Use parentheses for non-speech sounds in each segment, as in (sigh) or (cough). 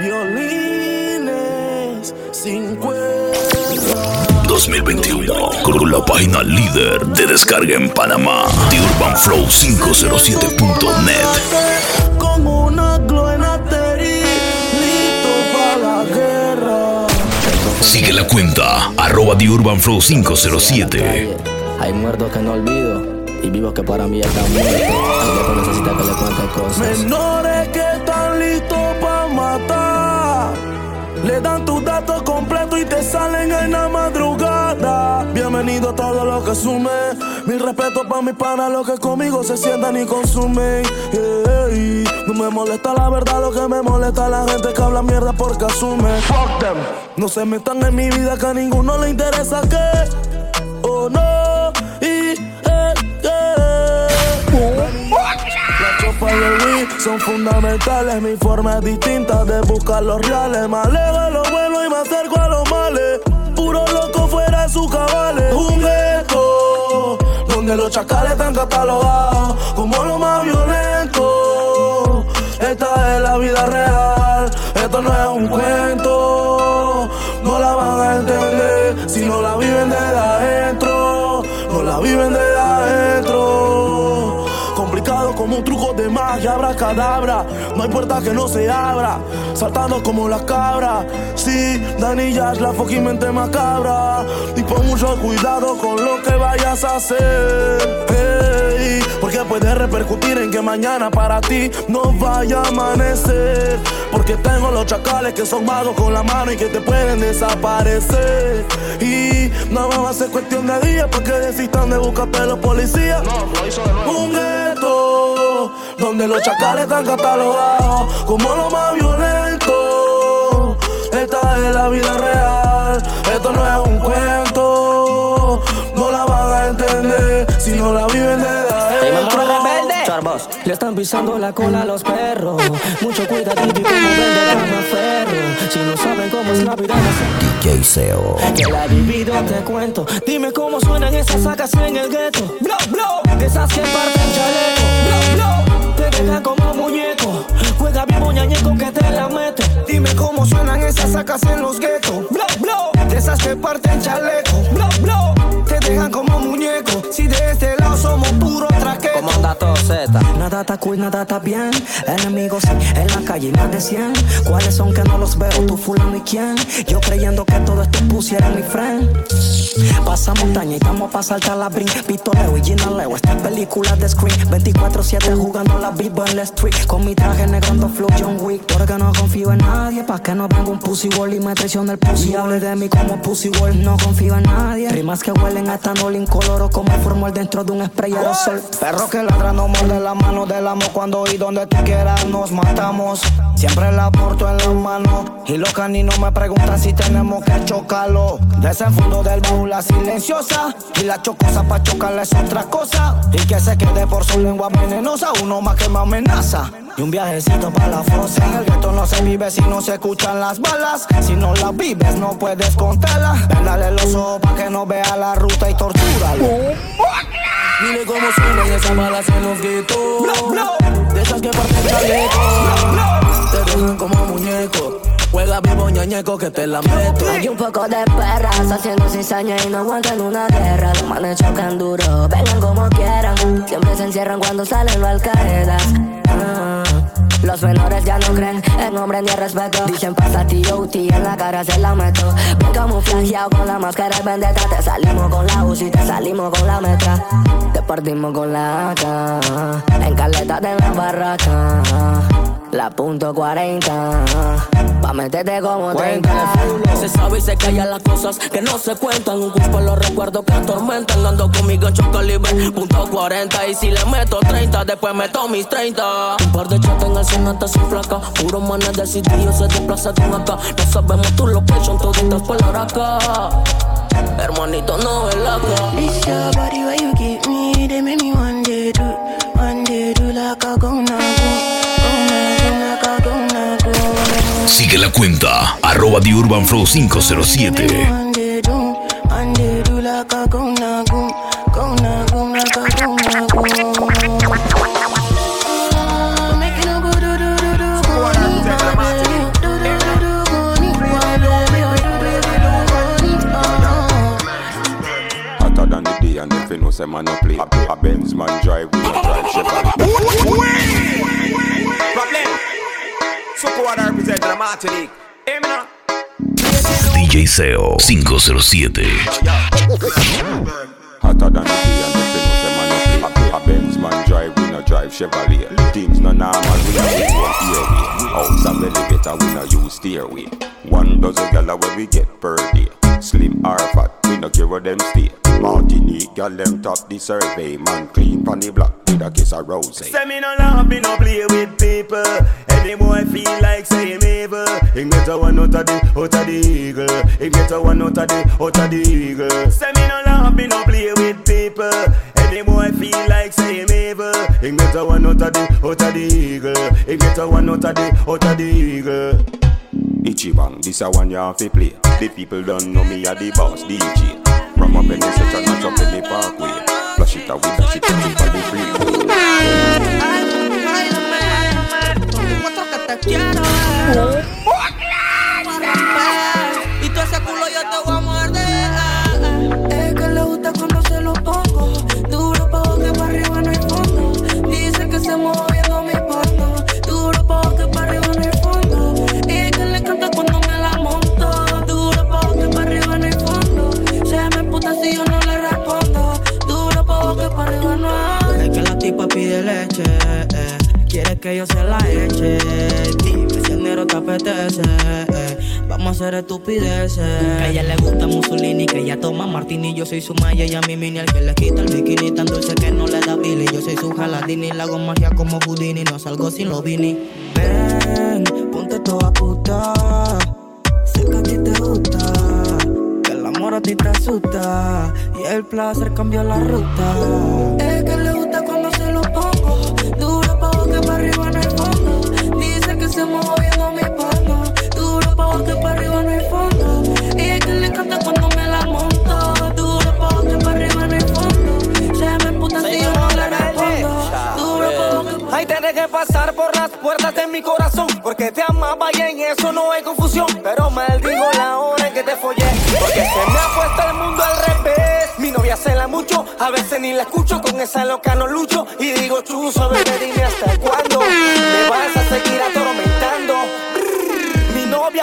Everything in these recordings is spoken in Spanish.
Violines 50. 2021 con la página líder de descarga en Panamá, The Urban Flow 507.net. Con una glow en asterí, listo para la guerra. Sigue la cuenta, arroba The Urban Flow 507. Hay muertos que no olvido y vivos que para mí están muertos. Hay que necesita que le cuente cosas. Menores que están listos. Le dan tus datos completos y te salen en la madrugada. Bienvenido a todo lo que sume. Mil respeto para mis panas, los que conmigo se sientan y consumen. Ey, no me molesta la verdad, lo que me molesta la gente que habla mierda porque asume. Fuck them. No se metan en mi vida que a ninguno le interesa que. Son fundamentales. Mi forma es distinta de buscar los reales. Me alejo de lo bueno y me acerco a los males. Puro loco fuera de sus cabales. Un gueto donde los chacales están catalogados como lo más violento. Esta es la vida real. Esto no es un cuento. No la van a entender si no la viven de adentro. No la viven de magia, abra cadabra. No hay puerta que no se abra. Saltando como las cabras. Sí, Dani ya es la fucking mente macabra. Y pon mucho cuidado con lo que vayas a hacer. Hey, porque puede repercutir en que mañana para ti no vaya a amanecer. Porque tengo los chacales que son magos con la mano y que te pueden desaparecer. Y no va a ser cuestión de días porque desistan de buscarte los policías. Un gueto donde los chacales están catalogados como lo más violento. Esta es la vida real, esto no es un cuento. No la van a entender si no la viven de adentro. Le están pisando la cola a los perros. Mucho cuidadito y como ferro. Si no saben cómo es la vida. DJ Seo. Que la he vivido, te cuento. Dime cómo suenan esas sacas en el gueto. Blow, blow. Esas que parten chaleco. Blow, blow. Te dejan como muñeco. Juega vivo ñañeco que te la mete. Dime cómo suenan esas sacas en los guetos. Blow, blow. De esas parten chaleco. Blow, blow. Te dejan como muñeco. Si de este lado somos puro traqueto. ¿Cómo anda todo Z? Nada está cool, nada está bien. Enemigos en la calle más de 100. ¿Cuáles son que no los veo? Tú fulano y quién. Yo creyendo que todo esto pusiera mi friend. Pasa montaña y estamos pa' saltar la brin. Pistoleo y Gina Leo, esta película de screen. 24-7 jugando la vivo en la street. Con mi traje negro ando flow John Wick. Porque no confío en nadie. Pa' que no venga un pussy wall y me traicione el pussy. Y hable de mí como pussy wall. No confío en nadie. Rimas que huelen a etanol incoloro como formol dentro de un spray aerosol. Perro que ladra no muerde la mano del amo cuando y donde tú quieras nos matamos. Siempre la porto en la mano y los caninos me preguntan si tenemos que chocarlo. Desenfundo del baúl la silenciosa y la chocosa pa' chocarla es otra cosa. Y que se quede por su lengua venenosa, uno más que me amenaza. Y un viajecito para la fosa. En el gueto no se vive si no se escuchan las balas. Si no las vives, no puedes contarla. Véndale los ojos pa' que no vea la ruta y tortúralo. Dile cómo suenan esas balas en los guetos. De esas que parten chaleco. Te dejan como muñeco. Juega vivo ñañeco que te la meto. Hay un poco de perras haciendo cizaña y no aguantan una guerra. Los manes chocan duro, vengan como quieran. Siempre se encierran cuando salen los alcaedas. Los menores ya no creen en hombre ni en respeto. Dicen pasa T.O.T. en la cara se la meto. Ven camuflajeado con la máscara y vendetta. Te salimos con la UCI, te salimos con la metra. Te partimos con la AK. En caleta de la barraca. La punto 40. Pa' meterte como 30. Se sabe y se callan las cosas que no se cuentan. Un culpo los recuerdos que atormentan. Ando conmigo en calibre, punto 40. Y si le meto 30, después meto mis 30. Un par de chatas en el cine hasta sin placa. Puro manes de sitio se desplaza con acá. No sabemos tu location, toditas por la haraca. Hermanito, no es la This your body where you give me, they make me one day do, one day do like a gonna Sigue la cuenta, arroba The Urban Flow 507. say man no play. A Benz man drive, we no drive Problem. So what I represent the Martinique. Hey. DJ SEO 507. Hotter than the day and the fin say man no play. A, a Benz man drive, we no drive Chevrolet. Things no normal, we no use one airway. House and elevator, we no use stairway. One dozen gala where we get per day. Slim or fat, we no care where them stay. Martinique, gal them top the survey. Man clean pon the block with a kiss of rose. Say me no laugh, me no play with people. Any boy feel like him evil. He get a one out of the, out of the eagle. He get a one out of the, out of the eagle. Say me no laugh, me no play with people. Any boy feel like him evil. He get a one out of the, out of the eagle. He get a one out of the, out of the eagle. Ichiban, this a one you have to play. The people don't know me a the boss DJ. From in the section, not up in the parkway. Flush it out with that shit, it for the free. Quiero Y todo ese culo yo te voy a que yo se la eche. Dime si el negro te apetece, eh. vamos a hacer estupideces. Que a ella le gusta Mussolini, que ella toma martini. Yo soy su maya y a mi mini, el que le quita el bikini. Tan dulce que no le da billy. Yo soy su jaladini, la hago magia como Houdini. No salgo sin los vini. Ven, ponte toda puta. Sé que a ti te gusta. Que el amor a ti te asusta. Y el placer cambió la ruta. Es que Dice que se mueve viendo mi porno. Duro pa' que para arriba no hay fondo. Y es que le encanta cuando me la monto. Duro pa' que para arriba fondo. Se me puta si yo no le respondo. Duro pa' que Ay, tenés que pasar por las puertas de mi corazón Porque te amaba y en eso no hay confusión Pero maldigo la hora en que te follé Porque se me ha puesto el mundo al revés Mi novia se la mucho, a veces ni la escucho Con esa loca no lucho Y digo chuzo, bebé, dime hasta cuándo Me vas a seguir mi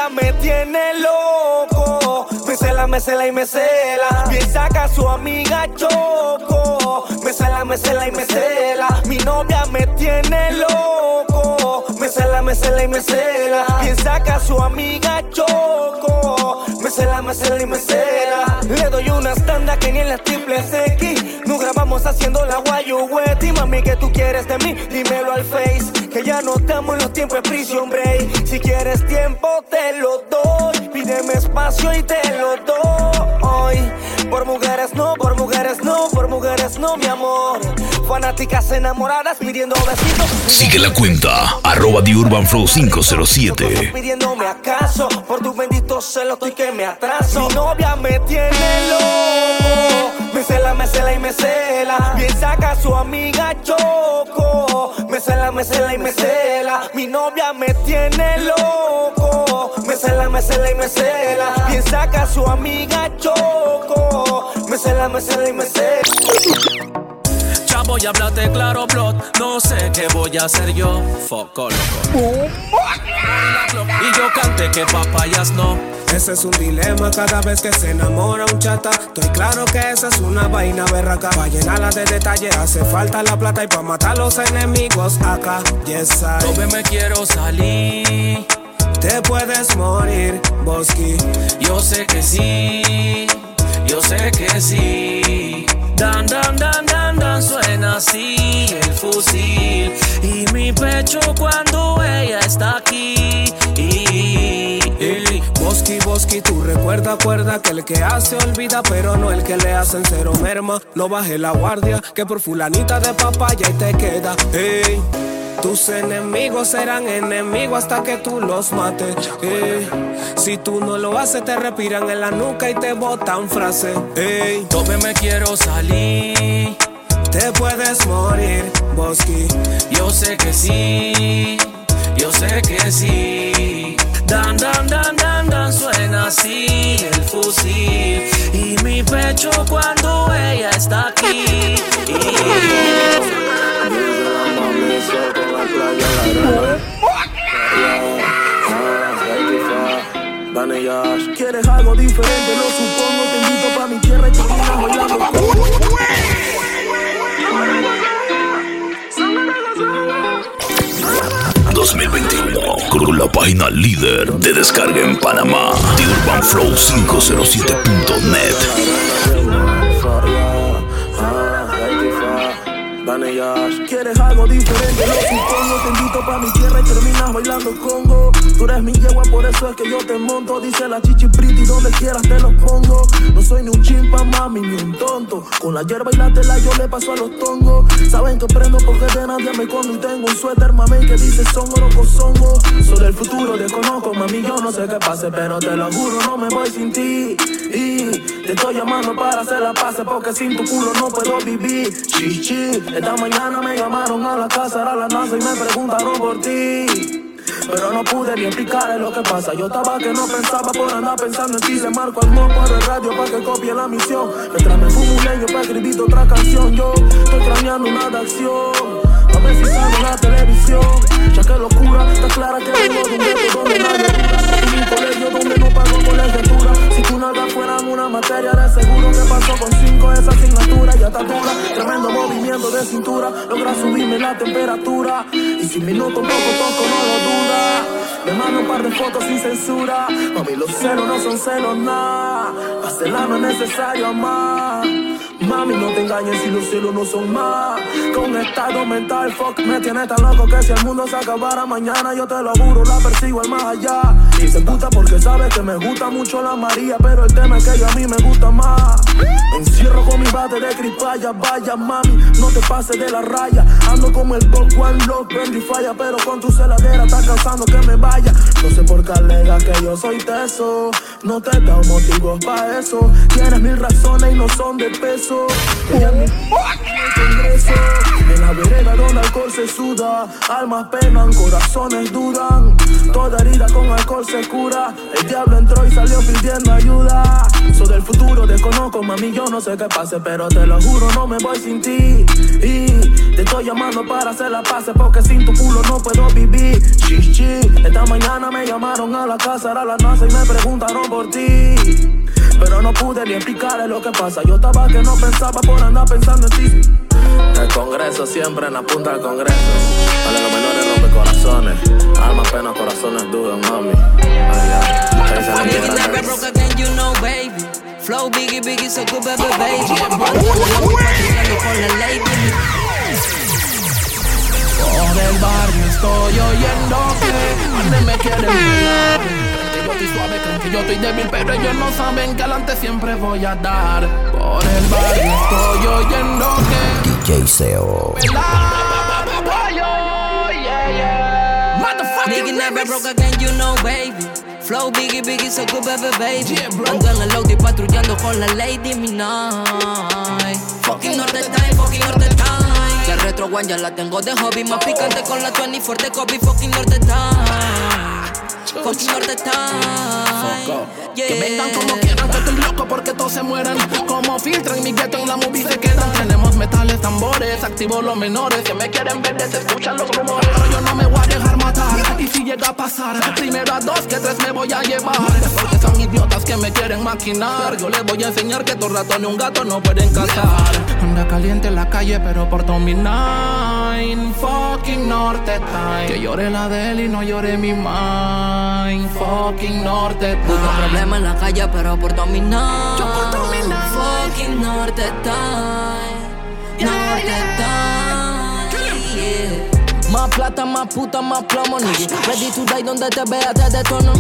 me tiene loco. Me cela, me cela y me cela. Piensa que a su amiga choco. Me cela, me cela y me cela. Mi novia me tiene loco. Me cela, me cela y me cela. Piensa que a su amiga choco. Me cela, me cela y me cela. Le doy una tanda que ni en las triples X. Grabamos haciendo la Y mami, que tú quieres de mí? Dímelo al face. Que ya no estamos en los tiempos de prison break. Si quieres tiempo, te lo doy. Pídeme espacio y te lo doy. Por mujeres no, por mujeres no, por mujeres no, mi amor. Fanáticas enamoradas pidiendo besitos. Sigue la cuenta, arroba The Urban Flow 507. Pidiéndome acaso, por tu bendito celo estoy que me atraso. Mi novia me tiene loco, me cela, me cela y me cela. Piensa que a su amiga choco, me cela, me cela y me cela. Mi novia me tiene loco, me cela, me cela y me cela. Piensa que a su amiga choco, me cela, me cela y me cela. Voy a hablarte claro, blood. No sé qué voy a hacer yo. Foco loco. Y yo canté que papayas no. Ese es un dilema cada vez que se enamora un chata. Estoy claro que esa es una vaina berraca. Pa' llenarla de detalle hace falta la plata y pa' matar los enemigos acá. Yes, I. Yo me quiero salir. Te puedes morir, Bosky. Yo sé que sí. Yo sé que sí. Dan, dan, dan, dan, dan, suena así el fusil. Y mi pecho cuando ella está aquí. Bosky, Bosky, tú recuerda, acuerda que el que hace olvida, pero no el que le hacen cero merma. No baje la guardia, que por fulanita de papaya y te queda. Tus enemigos serán enemigos hasta que tú los mates. Si tú no lo haces, te respiran en la nuca y te botan frase. Ey. Yo me quiero salir. Te puedes morir, Bosky. Yo sé que sí. Yo sé que sí. Dan, dan, dan, dan, dan, suena así el fusil. Y mi pecho cuando ella está aquí. Dani Yash. ¿Quieres algo diferente? Lo supongo. Te invito pa' mi tierra y terminas bailando. 2021 con la página líder de descarga en Panamá, TheUrbanFlow507.net. Dani Yash. ¿Quieres algo diferente? Lo supongo. Te invito pa' mi tierra y terminas bailando Congo. Tú eres mi yegua, por eso es que yo te monto. Dice la chichi pretty, donde quieras te lo pongo. No soy ni un chimpa, mami, ni un tonto. Con la hierba y la tela yo le paso a los tongos. Saben que prendo porque de nadie me como y tengo un suéter, mami, que dice songo, loco, songo. Soy del futuro, desconozco, mami, yo no sé qué pase, pero te lo juro, no me voy sin ti. Y te estoy llamando para hacer la paz, porque sin tu culo no puedo vivir. Chichi, esta mañana me llamaron a la casa, a la NASA y me preguntaron por ti. Pero no pude ni explicarle lo que pasa. Yo estaba que no pensaba por andar pensando en ti. Le marco al moco por el radio para que copie la misión. Mientras me fumo un leño para escribir otra canción. Yo estoy craneando una de acción. A ver si sale en la televisión. Ya que locura, está clara que vengo de un gueto donde nadie donde no pago colegiatura. Si tu nalga fueran una materia de seguro que pasó con cinco esa asignatura y hasta dura. Tremendo movimiento de cintura. Logra subirme la temperatura. Y si minuto poco toco no lo. Mando un par de fotos sin censura. Mami, los celos no son celos, nada. Para no es necesario amar. Mami, no te engañes si los celos no son más. Con estado mental, fuck, me tiene tan loco que si el mundo se acabara mañana, yo te lo juro, la persigo al más allá. Y se puta porque sabe que me gusta mucho la María, pero el tema es que ella a mí me gusta más. Encierro con mi bate de cripalla, vaya mami, no te pases de la raya. Ando como el Bob One Love, prende falla, pero con tu celadera está causando que me vaya. No sé por qué alega que yo soy teso, no te da motivos pa' eso. Tienes mil razones y no son de peso. En la vereda donde alcohol se suda, almas penan, corazones dudan. Toda herida con alcohol se cura. El diablo entró y salió pidiendo ayuda. Soy del futuro, desconozco, mami, yo no sé qué pase, pero te lo juro, no me voy sin ti. Y te estoy llamando para hacer la paz, porque sin tu culo no puedo vivir. Chichi, esta mañana me llamaron a la casa, a la NASA y me preguntaron por ti. Pero no pude ni explicarle lo que pasa. Yo estaba que no pensaba por andar pensando en ti. El Congreso siempre en la punta del Congreso. Para los menores rompe corazones. Alma, pena, corazones dudan, mami. Flow biggie, biggie, so good, baby, baby. Con la lady. Por el barrio estoy oyendo que me quieren. Yo estoy suave, creen que yo estoy débil, pero ellos no saben que adelante siempre voy a dar. Por el barrio estoy oyendo que DJ Seo. Nigga never broke again, you know, baby. Flow biggie, biggie, so good, baby, baby. Ando en el load y patrullando con la Lady Midnight. Fucking Norte Time, fucking Norte Time. La retro one ya la tengo de hobby. Más picante con la 24 de Kobe. Fucking Norte Time. Fucking Norte Time. Yeah. Que vengan como quieran, que estoy loco porque todos se mueran. Como filtran mi gueto en la movie se quedan. Tenemos metales, tambores, activo los menores. Que me quieren ver, se escuchan los rumores. Pero yo no me voy a dejar matar. Y si llega a pasar, primero a dos que tres me voy a llevar. Porque son idiotas que me quieren maquinar. Yo les voy a enseñar que dos ratones y un gato no pueden cazar. Anda caliente en la calle, pero por mi nine. Fucking Norte Time. Que llore la de él y no llore mi mind. Fucking Norte Busco Time. problemas en la calle, pero por dominar. Yo por dominar. Fucking Norte Time. Norte Time. Más plata, más puta, más plomo, nigga. Ready to die donde te vea, te detono.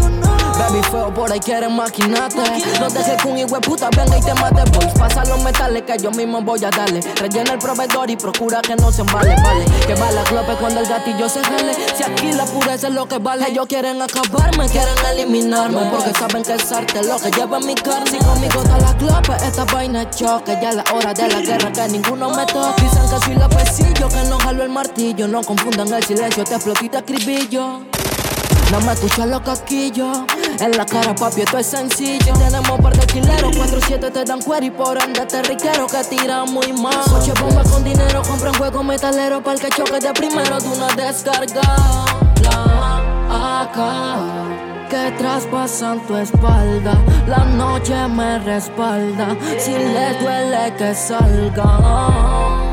Baby feo, por ahí quieren maquinarte. No dejes que un hijo puta venga y te mate, boys. Pasa los metales que yo mismo voy a darle. Rellena el proveedor y procura que no se embale, vale. Que va la clope cuando el gatillo se jale. Si aquí la pureza es lo que vale. Ellos quieren acabarme, quieren eliminarme. Porque saben que es arte lo que lleva mi carne. Si conmigo está la clope, esta vaina choque. Ya es la hora de la guerra que ninguno me toque. Dicen que soy la pesillo, que no jalo el martillo. No confundan el silencio, te escribillo. No me escuchas los casquillos. En la cara, papi, esto es sencillo. Tenemos par de quileros, 4-7 te dan cuero y por ende te riquero que tira muy mal. Coche bomba con dinero, compran juego metalero para el que choque de primero de una descarga. La acá que traspasan tu espalda. La noche me respalda. Si les duele que salga.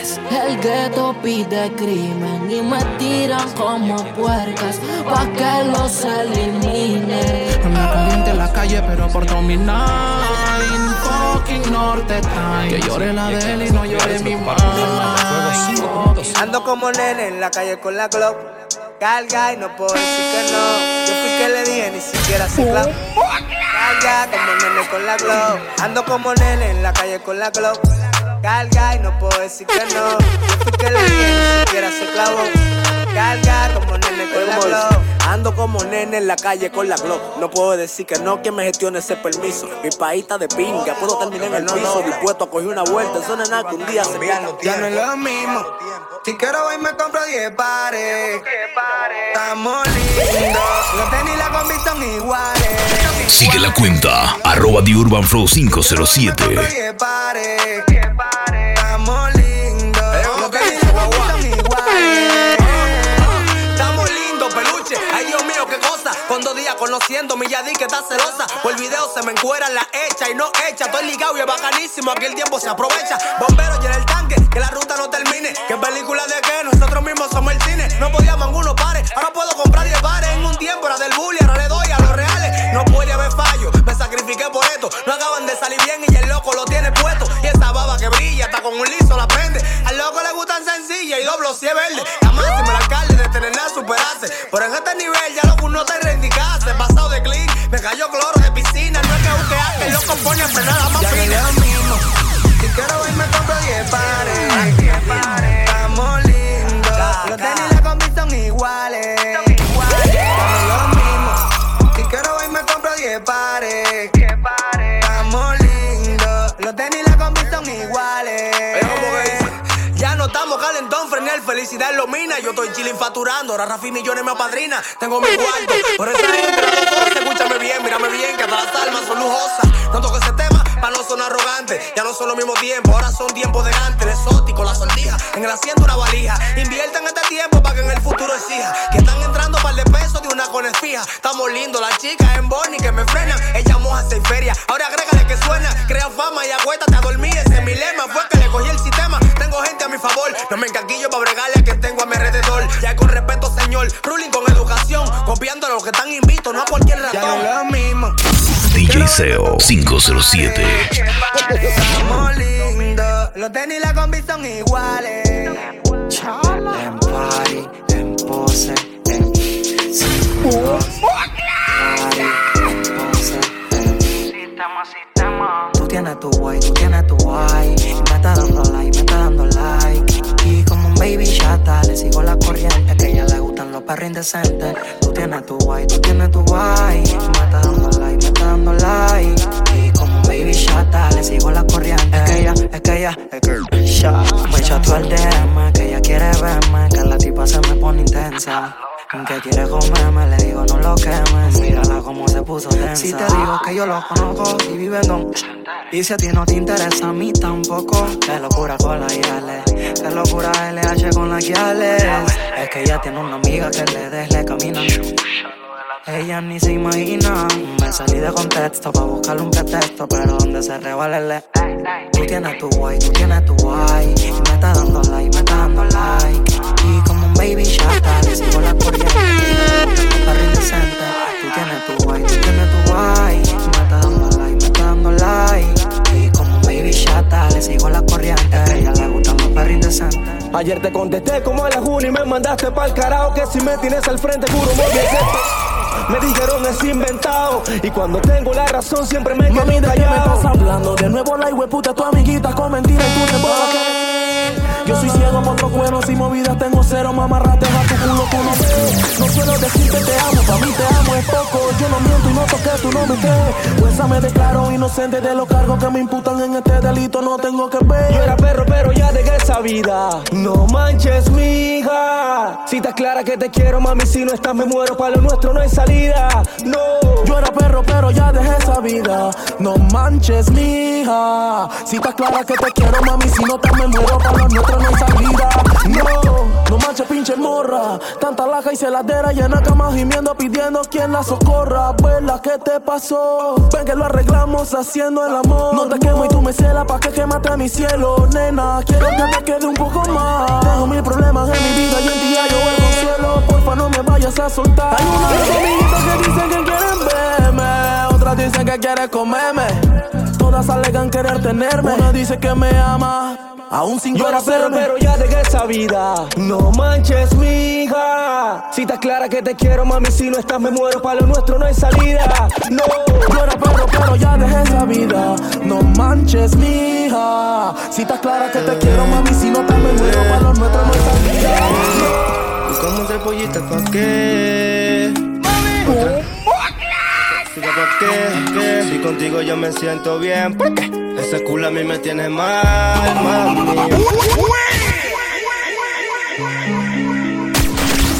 El gueto pide crimen y me tiran como puercas pa' que los elimine. Anda caliente en la calle, pero por dominar. Fucking norte time. Que llore la de él y no llore mi madre. Ando como nene en la calle con la Glock. Carga y no puedo decir que no. Yo fui que le dije, ni siquiera se clavo. Carga como nene con la Glock. Ando como nene en la calle con la Glock. Carga y no puedo decir que no. Yo fui que dije, ni siquiera se clavó. Carga como nene con la Glock. Ando como nene en la calle con la Glock. No puedo decir que no, que me gestione ese permiso. Mi país está de pinga, puedo terminar en el piso. Dispuesto a coger una vuelta, eso no es nada que un día se quita. Ya no es lo mismo. Si quiero voy me compro 10 pares. Estamos lindos. Los tenis y la combi son iguales. Sigue la cuenta, arroba The Urban Flow 507. 10 pares. Estamos lindos. Los tenis y la combi son iguales. Peluche. Ay, Dios mío, qué cosa. Con dos días conociendo mi Yadi que está celosa. Por el video se me encuera la hecha y no hecha. Estoy ligado y es bacanísimo. Aquí el tiempo se aprovecha. Bombero llena el tanque, que la ruta no termine. Que película de que nosotros mismos somos el cine. No podíamos algunos pares. Ahora puedo comprar 10 pares. En un tiempo era del bully, ahora le doy a los reales. No puede haber fallo. Me sacrifiqué por esto. No acaban de salir bien y el loco lo tiene puesto. Y esa baba que brilla, está con un liso la prende. Al loco le gustan sencilla y doblo si es verde. Máxima el alcalde de tener nada superarse. Pero en pone a más Ya no es fina. lo mismo. Si quiero voy me compro 10 pares. Felicidad lo mina. Yo estoy chilling facturando, ahora Rafi Millones me apadrina. Tengo mi (laughs) cuarto, por esa gente escúchame bien, mírame bien, que hasta las almas son lujosas. No toco no sonar arrogante. Ya no son los mismos tiempos, ahora son tiempos de antes, el exótico, la sortija. En el asiento una valija. Inviertan este tiempo para que en el futuro exija. Que están entrando par de pesos de una con fija. Estamos lindos, las chicas en Bonnie que me frenan. Ella moja seis feria. Ahora agrégale que suena, crea fama y acuéstate a dormir. Ese es mi lema, fue que le cogí el sistema. Tengo gente a mi favor, no me encaquillo para bregarle a que tengo a mi alrededor. Ya con respeto, señor, ruling con educación, copiando a los que están invitos, no a cualquier Ya no ratón. lo mismo. DJ Seo 507. Estamos lindos. Los tenis y la combi son iguales. En party, en pose, en pose, en Tú tienes tu guay, tú tienes tu guay. Me está dando like, me está dando like. Y como un baby chata, le sigo la corriente. Que a ella le gustan los perros indecentes. Tú tienes tu guay, tú tienes tu guay. Me está dando like, dando like. Y como baby chata, le sigo la corriente. Es que ella, es que ella, es que ella. Me chateó al DM, que ella quiere verme. Que la tipa se me pone intensa. Que quiere comerme, le digo no lo quemes. Mírala cómo se puso tensa. Si te digo que yo lo conozco y viven con. Y si a ti no te interesa, a mí tampoco. Qué locura con la Yale. Qué locura LH con la Yales. Es que ella tiene una amiga que le des, le camina. Ella ni se imagina. Me salí de contexto para buscarle un pretexto, pero donde se revalele. Tú tienes tu guay, tú tienes tu guay. Me está dando like, me está dando like. Y como un baby chata, le sigo la corriente. Indecente. Tú tienes tu guay, tú tienes tu guay. Me está dando like, me está dando like. Y como un baby chata, le sigo la corriente. Ella le gustan Ayer te contesté como a la juni y me mandaste pa'l carajo que si me tienes al frente juro me Me dijeron es inventado y cuando tengo la razón siempre me quedo Mami, ¿de qué me estás hablando? De nuevo la puta tu amiguita con mentiras y tú te vas Yo soy ciego por otros cuernos y movidas tengo cero mamarrates a tu culo tú no ves No suelo decir que te amo, pa' mí te amo es poco Yo no miento y no toqué tú no me crees. Pues me declaro inocente de los cargos que me imputan en este delito, no tengo que ver. Yo era perro, pero ya dejé esa vida. No manches, mija. Si te clara que te quiero, mami, si no estás me muero, para lo nuestro no hay salida. No. Yo era perro, pero ya dejé esa vida. No manches, mija. Si te clara que te quiero, mami, si no estás me muero, para lo nuestro no. No, manches, pinche morra. Tanta laja y celadera llena cama gimiendo, pidiendo quien la socorra. Vela, ¿qué te pasó? Ven que lo arreglamos haciendo el amor. No te quemo y tú me celas pa' que quemate a mi cielo, nena. Quiero que te quede un poco más. Tengo mil problemas en mi vida y en día yo el consuelo. Porfa, no me vayas a soltar. Hay unas amiguitas que dicen que quieren verme. Otras dicen que quieren comerme. Todas alegan querer tenerme. Una dice que me ama. Aún sin Yo era perro, pero ya dejé esa vida. No manches, mija. Si te clara que te quiero, mami, si no estás me muero, para lo nuestro no hay salida. No. Yo era perro, pero ya dejé esa vida. No manches, mija. Si te clara que te quiero, mami, si no estás me muero, para lo nuestro no hay salida. Buscamos tres pollitas pa' qué. Mami. ¿Por qué? Si contigo yo me siento bien, ¿por qué? Ese culo a mí me tiene mal, mami.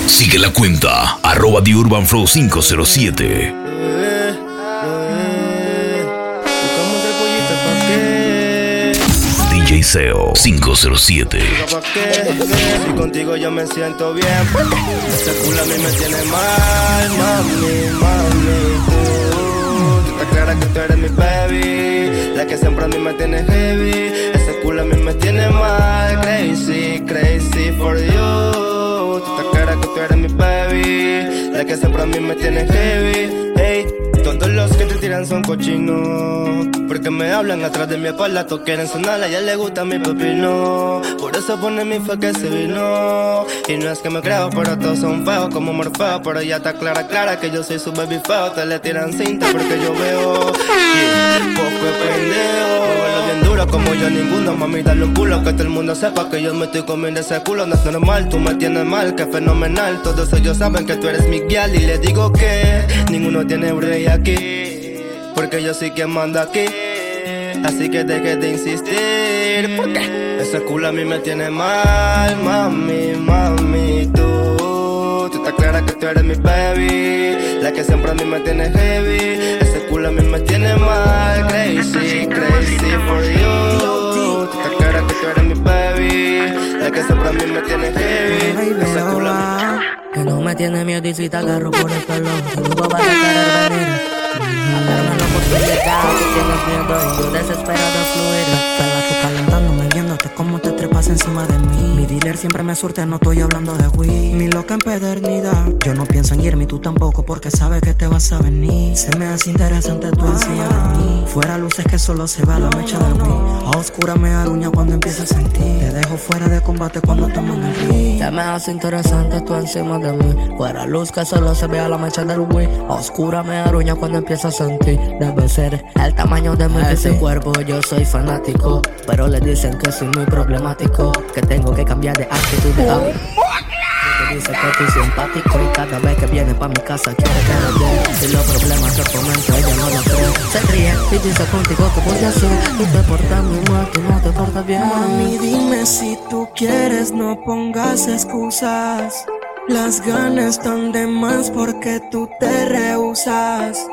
Sigue la cuenta, arroba The Urban Flow 507. Buscamos tres pollitas pa' qué. DJ SEO 507. ¿Pa' qué? ¿Qué? Si contigo yo me siento bien. Ese culo a mí me tiene mal, mami. Que tú eres mi baby, la que siempre me son cochinos. Porque me hablan atrás de mi espalda, todos quieren sonar, a ella le gusta mi pepino. Por eso pone mi fe que se vino. Y no es que me creo, pero todos son feos como Morfeo. Pero ya está clara, clara que yo soy su baby feo. Te le tiran cinta porque yo veo. Yeah, poco de pendejo. Bien duro como yo ninguno. Mami, dale un culo que todo el mundo sepa que yo me estoy comiendo ese culo. No es normal, tú me tienes mal, que fenomenal. Todos ellos saben que tú eres mi guial. Y les digo que ninguno tiene rey aquí. Porque yo soy quien manda aquí. Así que deje de insistir. Porque ese culo a mí me tiene mal, mami, mami. Tú, tú estás clara que tú eres mi baby. La que siempre a mí me tiene heavy. Ese culo a mí me tiene mal. Crazy, crazy for you. Tú estás clara que tú eres mi baby. La que siempre a mí me tiene heavy. Ese culo a mí. Que no me tiene miedo y si te agarro por el pelo Seguro vas a llegado Que tienes miedo y desesperado de fluir tú calentándome viéndote cómo te trepas encima de mí Mi dealer siempre me surte, no estoy hablando de weed Mi loca empedernida Yo no pienso en irme, tú tampoco Porque sabes que te vas a venir Se me hace interesante tu encima de mí Fuera luces que solo se va la mecha del weed A oscura me aruña cuando empiezo a sentir Te dejo fuera de combate cuando tomo en el ring Se me hace interesante tú encima de mí Fuera luz que solo se vea la mecha del weed A oscura me aruña cuando empiezo a sentir el tamaño de mi ese cuerpo Yo soy fanático. Pero le dicen que soy muy problemático Que tengo que cambiar de actitud de que dice que estoy simpático y cada vez que viene pa' mi casa quiere que le dé Si los problemas se comento ella no lo cree Se ríe y dice contigo que voy a hacer Tú te portas muy mal, tú no te portas bien. Mami dime si tú quieres no pongas excusas. Las ganas están de más porque tú te rehusas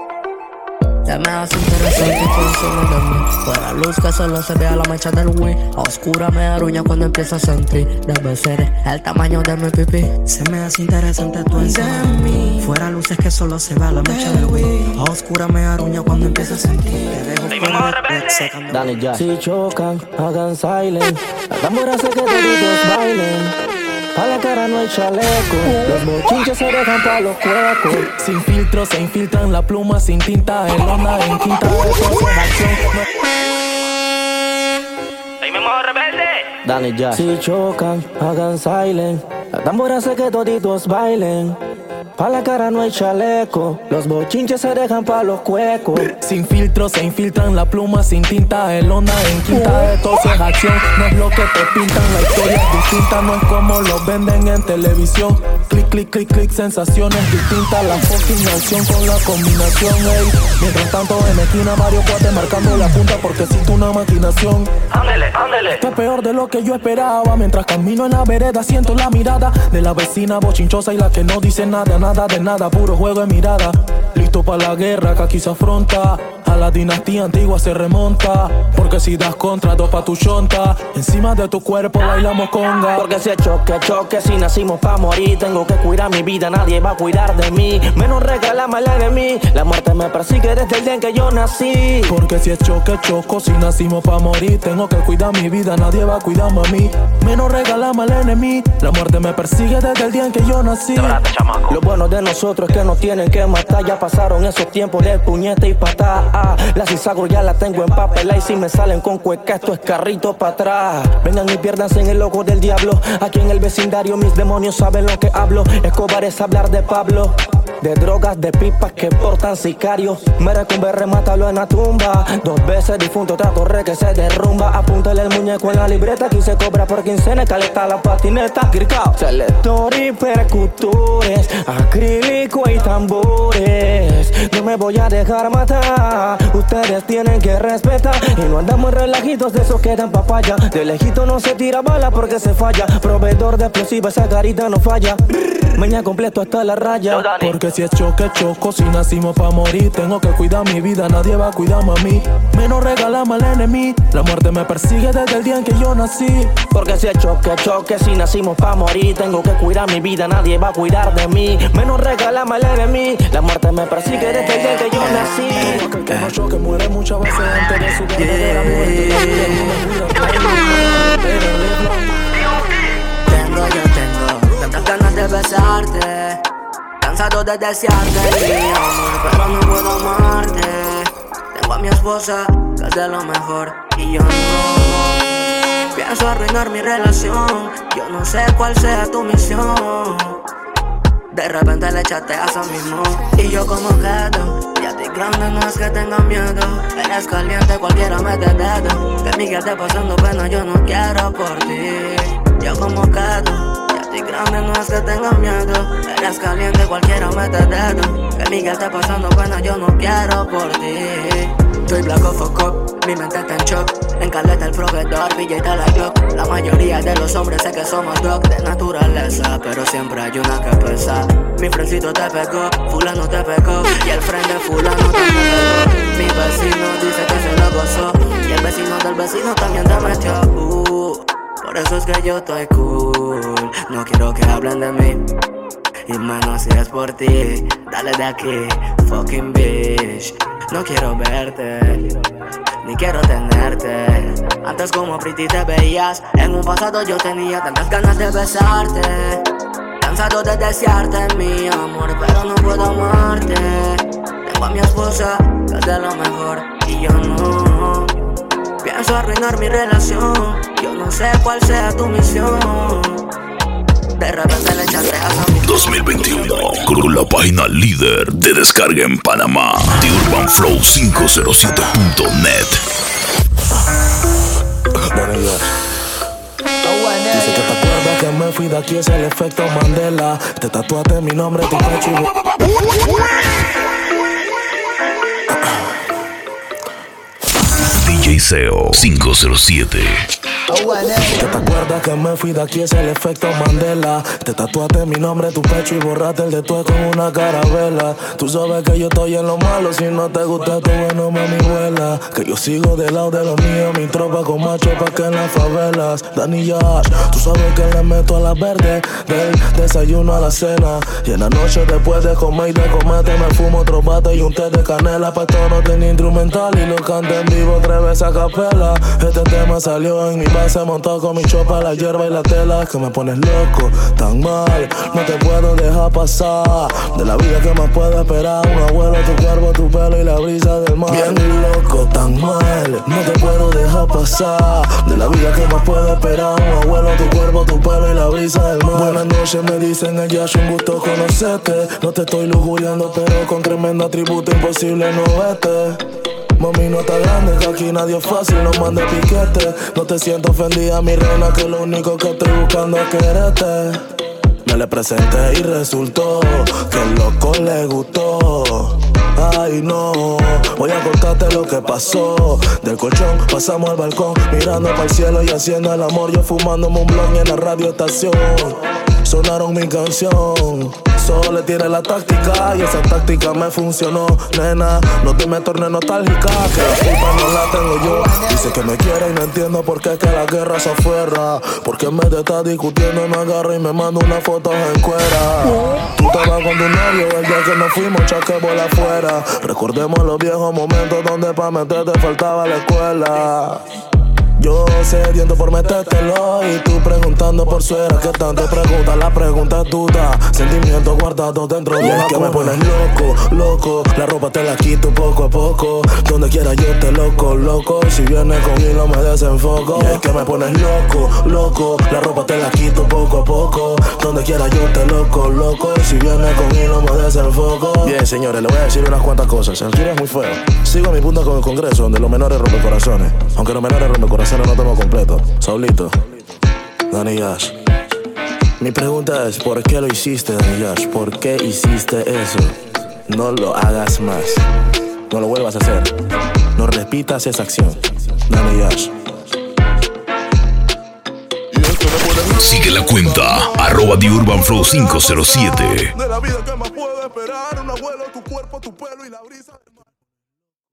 se me hace interesante tú encima de mí Fuera luz que solo se vea la mancha del Wii. A oscura me aruña cuando empiezo a sentir. Debe ser el tamaño de mi pipí. Se me hace interesante tú encima de mí. Fuera luces que solo se vea la mancha del Wii. A oscura me aruña cuando empiezo a sentir. Te dejo fuera de secando. Dale ya. Si chocan, hagan silent. (laughs) La tambora hace que todos bailen. Pa' la cara no hay chaleco. Los mochinches se dejan pa' los cuecos. Sin filtro se infiltran la pluma sin tinta. En lona, en quinta. Dale ya. Si chocan, hagan silent. La tambora hace que toditos bailen. Pa' la cara no hay chaleco, los bochinches se dejan pa' los cuecos. Sin filtro se infiltran la pluma sin tinta, el onda en quinta de tos es acción. No es lo que te pintan, la historia es distinta, no es como lo venden en televisión. Clic, clic, clic, clic, sensaciones distintas, la fucking acción con la combinación, ey. Mientras tanto en esquina Mario Cuate marcando la punta porque siento una maquinación. Ándele, ándele. Esto es peor de lo que yo esperaba. Mientras camino en la vereda, siento la mirada de la vecina bochinchosa y la que no dice nada, nada de nada, puro juego de mirada. Listo para la guerra que aquí se afronta. A la dinastía antigua se remonta. Porque si das contra dos pa' tu chonta, encima de tu cuerpo bailamos conga. Porque si es choque, choque, si nacimos pa' morir, tengo que cuidar mi vida, nadie va a cuidar de mí. Menos regalame el enemigo, la muerte me persigue desde el día en que yo nací. Porque si es choque, choco, si nacimos pa' morir, tengo que cuidar mi vida, nadie va a cuidarme a mí. Menos regalame al enemigo, la muerte me persigue desde el día en que yo nací. Lo bueno de nosotros es que nos tienen que matar. Ya pasaron esos tiempos de puñete y patá. La cizago ya la tengo en papel. Y si me salen con cueca, esto es carrito para atrás. Vengan y piérdanse en el ojo del diablo. Aquí en el vecindario mis demonios saben lo que hablo. Escobar es hablar de Pablo. De drogas, de pipas que portan sicarios. Merecumbe, remátalo en la tumba. Dos veces difunto, otra torre que se derrumba. Apúntale el muñeco en la libreta. Aquí se cobra por quincena. Caleta la patineta. Gricao. Selector y percutores. Acrílico y tambores. No me voy a dejar matar. Ustedes tienen que respetar. Y no andamos relajitos de esos que dan papaya. De lejito no se tira bala porque se falla. Proveedor de explosivos, esa carita no falla. Mañana completo hasta la raya. Porque si es choque, choco, si nacimos pa' morir, tengo que cuidar mi vida, nadie va a cuidarme a mí. Menos regalame al enemigo, la muerte me persigue desde el día en que yo nací. Porque si es choque, choque, si nacimos pa' morir, tengo que cuidar mi vida, nadie va a cuidar de mí. Menos regalame al enemigo, la muerte me persigue desde el día en que yo nací. Que no choque, muere muchas veces antes de su verdadera besarte. Cansado de desearte mi amor, pero no puedo amarte. Tengo a mi esposa, que es de lo mejor, y yo no. Pienso arruinar mi relación, yo no sé cuál sea tu misión. De repente le echaste a eso mismo, y yo como quedo. Y a ti grande no es que tenga miedo, eres caliente, cualquiera mete dedo. Que mi que esté pasando pena, yo no quiero por ti. Yo como quedo. Y grande no es que tenga miedo. Eres caliente, cualquiera mete dedo. Que Miguel esté pasando pena, yo no quiero por ti. Soy a cop, mi mente está en shock. En caleta el proveedor, está la Glock. La mayoría de los hombres sé que somos dog de naturaleza Pero siempre hay una que pesa. Mi frencito te pegó, fulano te pegó Y el friend de fulano también pegó. Mi vecino dice que se lo gozó Y el vecino del vecino también te metió. Uh, Por eso es que yo estoy cool no quiero que hablen de mí. Y menos si es por ti. Dale de aquí, fucking bitch. No quiero verte, ni quiero tenerte. Antes como pretty te veías. En un pasado yo tenía tantas ganas de besarte. Cansado de desearte, mi amor, pero no puedo amarte. Tengo a mi esposa, que es de lo mejor, y yo no. Pienso arruinar mi relación. No sé cuál sea tu misión. De repente le echaste a 2021 con la página líder de descarga en Panamá, The Urban Flow 507.net. Dice que te acuerdas que me fui de aquí, es el efecto Mandela. Te tatuaste mi nombre, tu pecho y... DJ SEO 507. Que te acuerdas que me fui de aquí, es el efecto Mandela. Te tatuaste mi nombre, tu pecho y borraste el de tu con una carabela. Tú sabes que yo estoy en lo malo, si no te gusta tu bueno, mami, vuela. Que yo sigo del lado de los míos, mi tropa con macho pa' que en las favelas. Dani Yash, tú sabes que le meto a la verde, del desayuno a la cena. Y en la noche después de comer y de comerte, me fumo otro bate y un té de canela. Pa' esto no tiene instrumental y lo canto en vivo tres veces a capela. Este tema salió en mi se montó con mi chopa, la hierba y la tela. Que me pones loco, tan mal. No te puedo dejar pasar. De la vida que más puedo esperar. Un abuelo, tu cuerpo, tu pelo y la brisa del mar. Bien loco, tan mal. No te puedo dejar pasar. De la vida que más puedo esperar. Un abuelo, tu cuerpo, tu pelo y la brisa del mar. Buenas noches, me dicen ella, es un gusto conocerte. No te estoy lujuriando, pero con tremendo atributo imposible no vete. Mami, no está grande, que aquí nadie es fácil, no mande piquete. No te siento ofendida, mi reina, que lo único que estoy buscando es quererte. Me le presenté y resultó que el loco le gustó. Ay, no, voy a contarte lo que pasó. Del colchón pasamos al balcón, mirando para el cielo y haciendo el amor. Yo fumándome un blog en la radio estación. Sonaron mi canción. Solo le tiene la táctica y esa táctica me funcionó. Nena, no te me tornes nostálgica, que la culpa no la tengo yo. Dice que me quiere y no entiendo por qué es que la guerra se afuera. Porque en vez de estar discutiendo me agarra y me manda una foto en cuera. Tú estabas con tu novio el día que nos fuimos, chaque bola afuera. Recordemos los viejos momentos donde pa' meterte faltaba la escuela. Yo sediento por metértelo y tú preguntando por suera que tanto pregunta la pregunta es duda. Sentimientos guardados dentro de es que me pones loco loco. La ropa te la quito poco a poco. Donde quiera yo te loco loco. Si vienes con hilo me desenfoco. Y es que me pones loco loco. La ropa te la quito poco a poco. Donde quiera yo te loco loco. Si vienes con hilo me desenfoco. Bien señores le voy a decir unas cuantas cosas. El tiro es muy feo. Sigo a mi punta con el congreso donde los menores rompen corazones. Aunque los menores rompen corazones no estamos completo. Saulito, Danny Yash. Mi pregunta es, ¿por qué lo hiciste, Danny Yash? ¿Por qué hiciste eso? No lo hagas más. No lo vuelvas a hacer. No repitas esa acción. Danny Yash. Sigue la cuenta, arroba The Urban Flow 507. De la vida que más puedo esperar, un abuelo, tu cuerpo, tu pelo y la brisa.